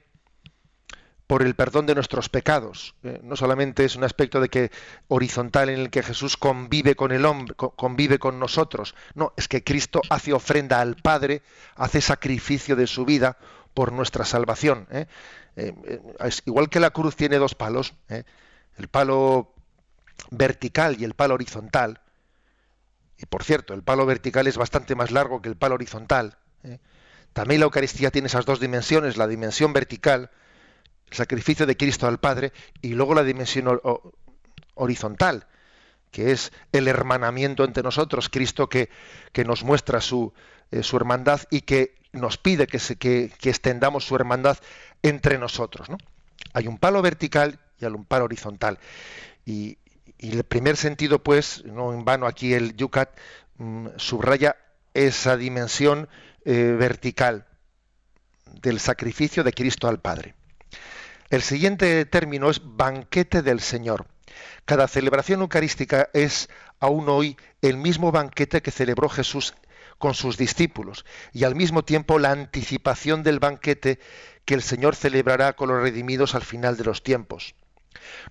por el perdón de nuestros pecados. ¿eh? No solamente es un aspecto de que horizontal en el que Jesús convive con el hombre, convive con nosotros. No, es que Cristo hace ofrenda al Padre, hace sacrificio de su vida por nuestra salvación. ¿eh? Eh, es igual que la cruz tiene dos palos, el palo vertical y el palo horizontal. Y por cierto, el palo vertical es bastante más largo que el palo horizontal. También la Eucaristía tiene esas dos dimensiones, la dimensión vertical, sacrificio de Cristo al Padre, y luego la dimensión ho- ho- horizontal, que es el hermanamiento entre nosotros, Cristo que, que nos muestra su, eh, su hermandad y que nos pide que, se- que, que extendamos su hermandad entre nosotros. ¿no? Hay un palo vertical y hay un palo horizontal. Y, y el primer sentido, pues, no en vano aquí el Yucat mm, subraya esa dimensión eh, vertical del sacrificio de Cristo al Padre. El siguiente término es banquete del Señor. Cada celebración eucarística es aún hoy el mismo banquete que celebró Jesús con sus discípulos y al mismo tiempo la anticipación del banquete que el Señor celebrará con los redimidos al final de los tiempos.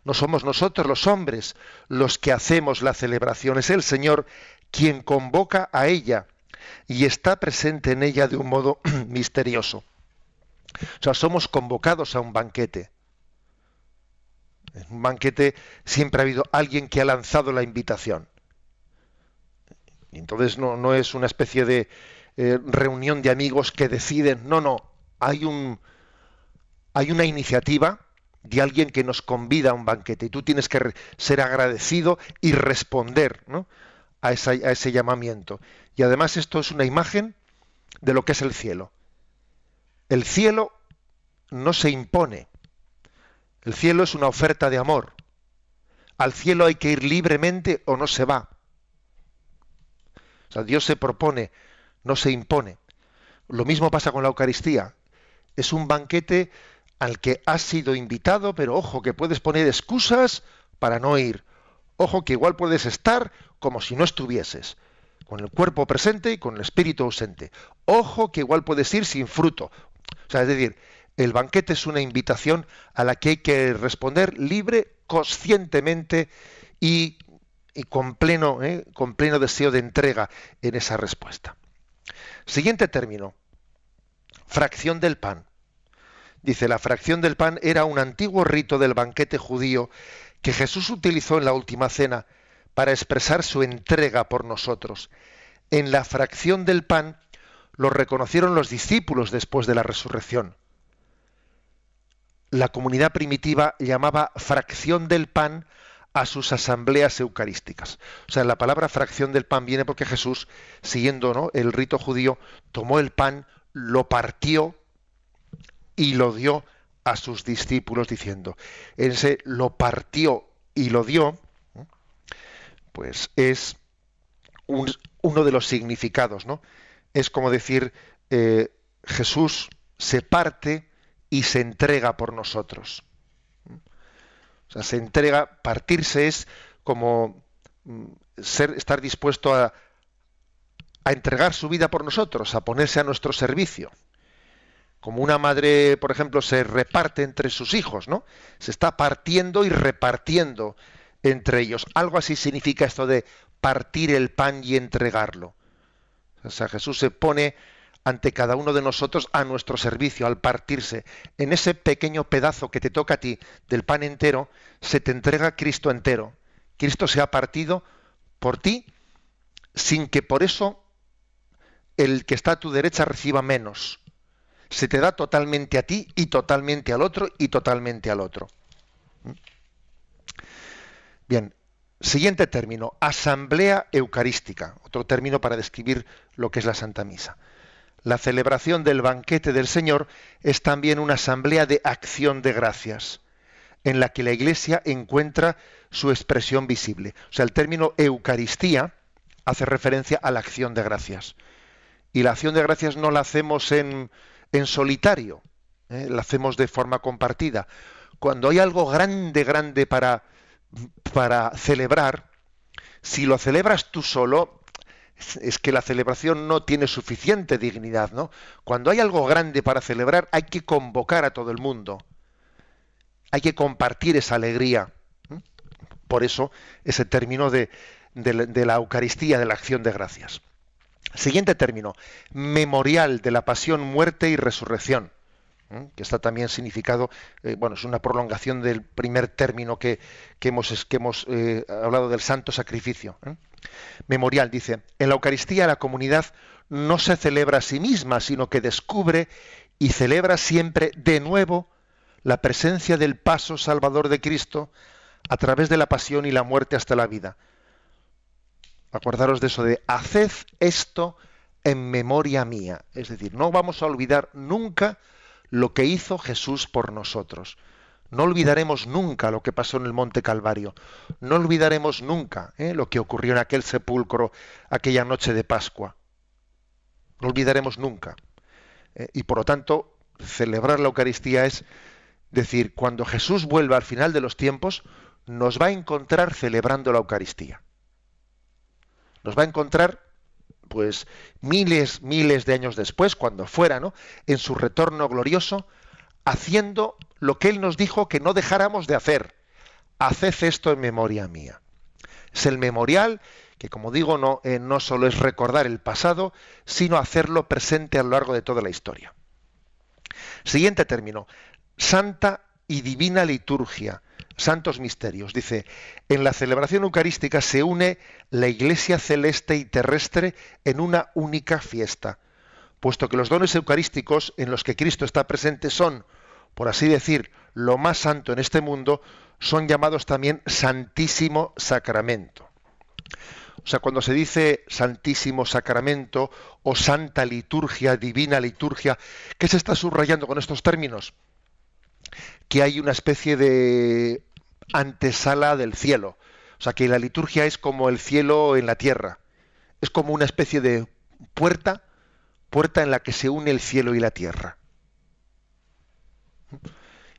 No somos nosotros los hombres los que hacemos la celebración, es el Señor quien convoca a ella y está presente en ella de un modo <clears throat> misterioso. O sea, somos convocados a un banquete. En un banquete siempre ha habido alguien que ha lanzado la invitación. Y entonces no, no es una especie de eh, reunión de amigos que deciden, no, no, hay un hay una iniciativa de alguien que nos convida a un banquete y tú tienes que ser agradecido y responder ¿no? a, esa- a ese llamamiento. Y además esto es una imagen de lo que es el cielo. El cielo no se impone. El cielo es una oferta de amor. Al cielo hay que ir libremente o no se va. O sea, Dios se propone, no se impone. Lo mismo pasa con la Eucaristía. Es un banquete al que has sido invitado, pero ojo que puedes poner excusas para no ir. Ojo que igual puedes estar como si no estuvieses, con el cuerpo presente y con el espíritu ausente. Ojo que igual puedes ir sin fruto. Sea, es decir, el banquete es una invitación a la que hay que responder libre, conscientemente y, y con, pleno, ¿eh? con pleno deseo de entrega en esa respuesta. Siguiente término, fracción del pan. Dice, la fracción del pan era un antiguo rito del banquete judío que Jesús utilizó en la última cena para expresar su entrega por nosotros. En la fracción del pan lo reconocieron los discípulos después de la resurrección. La comunidad primitiva llamaba fracción del pan a sus asambleas eucarísticas. O sea, la palabra fracción del pan viene porque Jesús, siguiendo el rito judío, tomó el pan, lo partió y lo dio a sus discípulos diciendo, ese lo partió y lo dio, pues es un- uno de los significados, ¿no? Es como decir, eh, Jesús se parte y se entrega por nosotros. O sea, se entrega, partirse es como mm, ser, estar dispuesto a, a entregar su vida por nosotros, a ponerse a nuestro servicio. Como una madre, por ejemplo, se reparte entre sus hijos, ¿no? Se está partiendo y repartiendo entre ellos. Algo así significa esto de partir el pan y entregarlo. O sea, Jesús se pone ante cada uno de nosotros a nuestro servicio, al partirse. En ese pequeño pedazo que te toca a ti del pan entero, se te entrega Cristo entero. Cristo se ha partido por ti sin que por eso el que está a tu derecha reciba menos. Se te da totalmente a ti y totalmente al otro y totalmente al otro. ¿Mm? Bien, siguiente término, asamblea eucarística, otro término para describir lo que es la Santa Misa. La celebración del banquete del Señor es también una asamblea de acción de gracias, en la que la Iglesia encuentra su expresión visible. O sea, el término Eucaristía hace referencia a la acción de gracias. Y la acción de gracias no la hacemos en, en solitario, ¿eh? la hacemos de forma compartida. Cuando hay algo grande, grande para, para celebrar, si lo celebras tú solo, es- que la celebración no tiene suficiente dignidad, ¿no? Cuando hay algo grande para celebrar, hay que convocar a todo el mundo. Hay que compartir esa alegría. Por eso ese término de, de la- de la Eucaristía, de la acción de gracias. Siguiente término, memorial de la pasión, muerte y resurrección. Que está también significado, eh, bueno, es una prolongación del primer término que, que hemos, que hemos eh, hablado del santo sacrificio. ¿eh? Memorial dice, en la Eucaristía la comunidad no se celebra a sí misma, sino que descubre y celebra siempre de nuevo la presencia del paso salvador de Cristo a través de la pasión y la muerte hasta la vida. Acordaros de eso de haced esto en memoria mía. Es decir, no vamos a olvidar nunca lo que hizo Jesús por nosotros. No olvidaremos nunca lo que pasó en el Monte Calvario. No olvidaremos nunca ¿eh? lo que ocurrió en aquel sepulcro aquella noche de Pascua. No olvidaremos nunca. ¿eh? y por lo tanto, celebrar la Eucaristía es decir, cuando Jesús vuelva al final de los tiempos, nos va a encontrar celebrando la Eucaristía. Nos va a encontrar pues miles, miles de años después, cuando fuera, ¿no? En su retorno glorioso, haciendo lo que Él nos dijo que no dejáramos de hacer. Haced esto en memoria mía. Es el memorial que, como digo, no, eh, no solo es recordar el pasado, sino hacerlo presente a lo largo de toda la historia. Siguiente término, santa y divina liturgia santos misterios. Dice, en la celebración eucarística se une la iglesia celeste y terrestre en una única fiesta, puesto que los dones eucarísticos en los que Cristo está presente son, por así decir, lo más santo en este mundo, son llamados también Santísimo Sacramento. O sea, cuando se dice Santísimo Sacramento o Santa Liturgia, Divina Liturgia, ¿qué se está subrayando con estos términos? Que hay una especie de antesala del cielo. O sea, que la liturgia es como el cielo en la tierra. Es como una especie de puerta, puerta en la que se une el cielo y la tierra.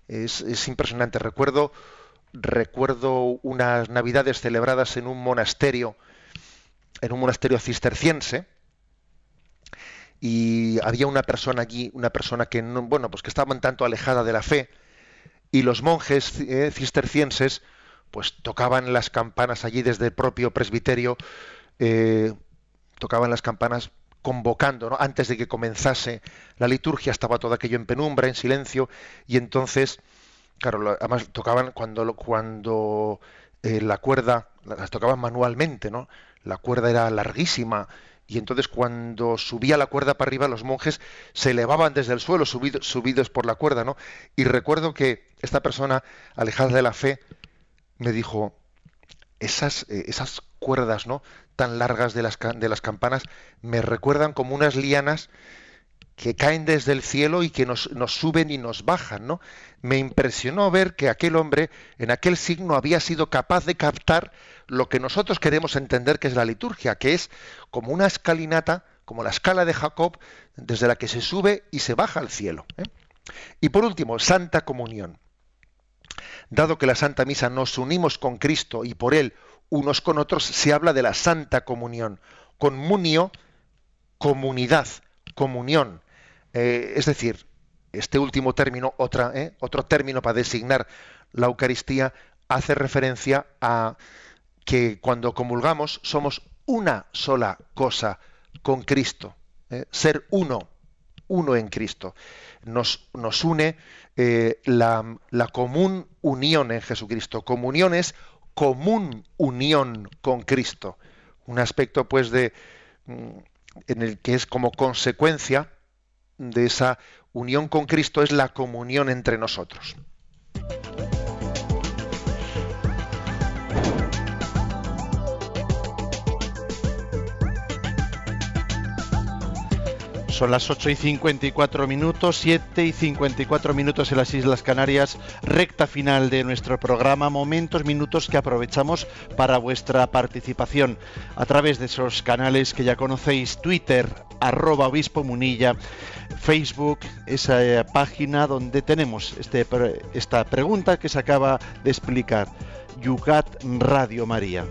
Es, impresionante. Recuerdo, recuerdo unas navidades celebradas en un monasterio, en un monasterio cisterciense, y había una persona allí, una persona que no, bueno, pues que estaba un tanto alejada de la fe, y los monjes eh, cistercienses pues tocaban las campanas allí desde el propio presbiterio, eh, tocaban las campanas convocando, ¿no? antes de que comenzase la liturgia, estaba todo aquello en penumbra, en silencio, y entonces, claro, además tocaban cuando, cuando eh, la cuerda, las tocaban manualmente, ¿no? La cuerda era larguísima, y entonces cuando subía la cuerda para arriba los monjes se elevaban desde el suelo subidos por la cuerda, ¿no? Y recuerdo que esta persona alejada de la fe me dijo esas, eh, esas cuerdas, ¿no? Tan largas de las, de las campanas me recuerdan como unas lianas que caen desde el cielo y que nos, nos, suben y nos bajan, ¿no? Me impresionó ver que aquel hombre en aquel signo había sido capaz de captar lo que nosotros queremos entender que es la liturgia, que es como una escalinata, como la escala de Jacob, desde la que se sube y se baja al cielo. ¿eh? Y por último, Santa Comunión. Dado que la Santa Misa nos unimos con Cristo y por Él unos con otros, se habla de la Santa Comunión. Comunio, comunidad, comunión. Eh, es decir, este último término, ¿eh? otro término para designar la Eucaristía, hace referencia a que cuando comulgamos somos una sola cosa con Cristo, ¿eh? ser uno, uno en Cristo. Nos, nos une eh, la, la, común unión en Jesucristo. Comunión es común unión con Cristo. Un aspecto, pues, de mm, en el que es como consecuencia de esa unión con Cristo es la comunión entre nosotros. Son las 8 y 54 minutos, 7 y 54 minutos en las Islas Canarias, recta final de nuestro programa, momentos, minutos que aprovechamos para vuestra participación a través de esos canales que ya conocéis, Twitter, arroba obispo munilla, Facebook, esa eh, página donde tenemos este, esta pregunta que se acaba de explicar, Yucat Radio María.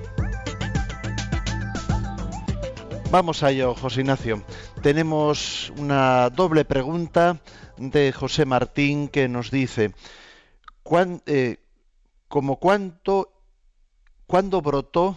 Vamos a ello, José Ignacio tenemos una doble pregunta de José Martín que nos dice, eh, como cuánto, cuándo brotó,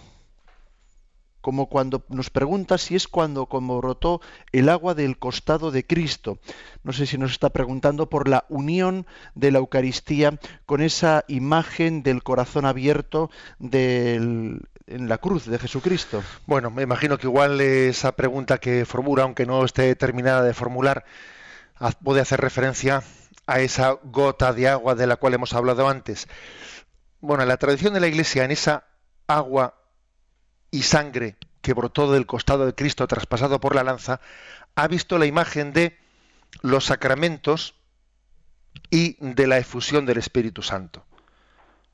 como cuando nos pregunta si es cuando como brotó el agua del costado de Cristo. No sé si nos está preguntando por la unión de la Eucaristía con esa imagen del corazón abierto del, en la cruz de Jesucristo. Bueno, me imagino que igual esa pregunta que formula, aunque no esté terminada de formular, puede hacer referencia a esa gota de agua de la cual hemos hablado antes. Bueno, en la tradición de la Iglesia, en esa agua y sangre que brotó del costado de Cristo traspasado por la lanza, ha visto la imagen de los sacramentos y de la efusión del Espíritu Santo.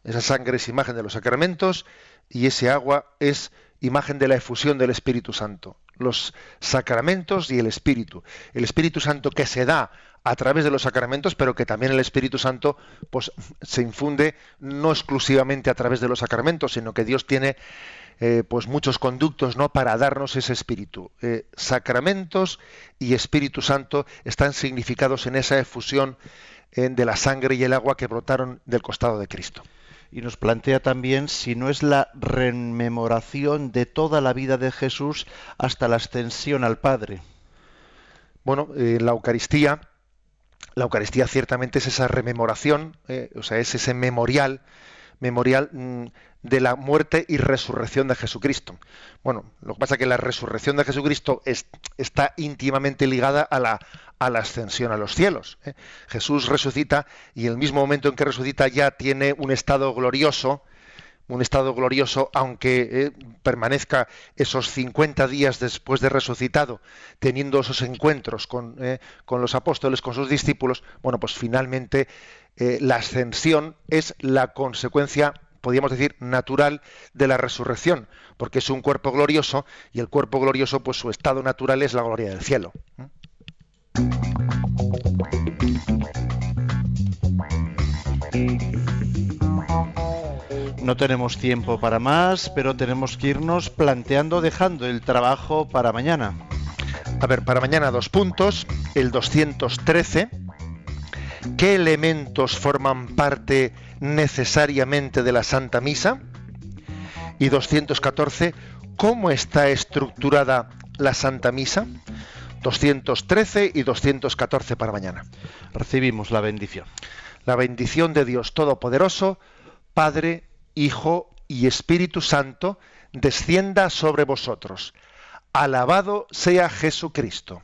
Esa sangre es imagen de los sacramentos y ese agua es imagen de la efusión del Espíritu Santo. Los sacramentos y el Espíritu. El Espíritu Santo que se da a través de los sacramentos, pero que también el Espíritu Santo pues, se infunde no exclusivamente a través de los sacramentos, sino que Dios tiene eh, pues muchos conductos no para darnos ese espíritu Eh, sacramentos y Espíritu Santo están significados en esa efusión eh, de la sangre y el agua que brotaron del costado de Cristo Y nos plantea también si no es la rememoración de toda la vida de Jesús hasta la ascensión al Padre. Bueno, eh, la Eucaristía, la Eucaristía ciertamente es esa rememoración, eh, o sea, es ese memorial, memorial mm, de la muerte y resurrección de Jesucristo. Bueno, lo que pasa es que la resurrección de Jesucristo es- está íntimamente ligada a la, a la ascensión a los cielos. ¿eh? Jesús resucita y el mismo momento en que resucita ya tiene un estado glorioso, un estado glorioso, aunque eh, permanezca esos 50 días después de resucitado, teniendo esos encuentros con, eh, con los apóstoles, con sus discípulos, bueno, pues finalmente eh, la ascensión es la consecuencia, podríamos decir, natural de la resurrección, porque es un cuerpo glorioso y el cuerpo glorioso, pues su estado natural es la gloria del cielo. No tenemos tiempo para más, pero tenemos que irnos planteando, dejando el trabajo para mañana. A ver, para mañana dos puntos. El 213. ¿Qué elementos forman parte necesariamente de la Santa Misa? Y 214. ¿Cómo está estructurada la Santa Misa? 213 y 214 para mañana. Recibimos la bendición. La bendición de Dios Todopoderoso, Padre, Hijo y Espíritu Santo, descienda sobre vosotros. Alabado sea Jesucristo.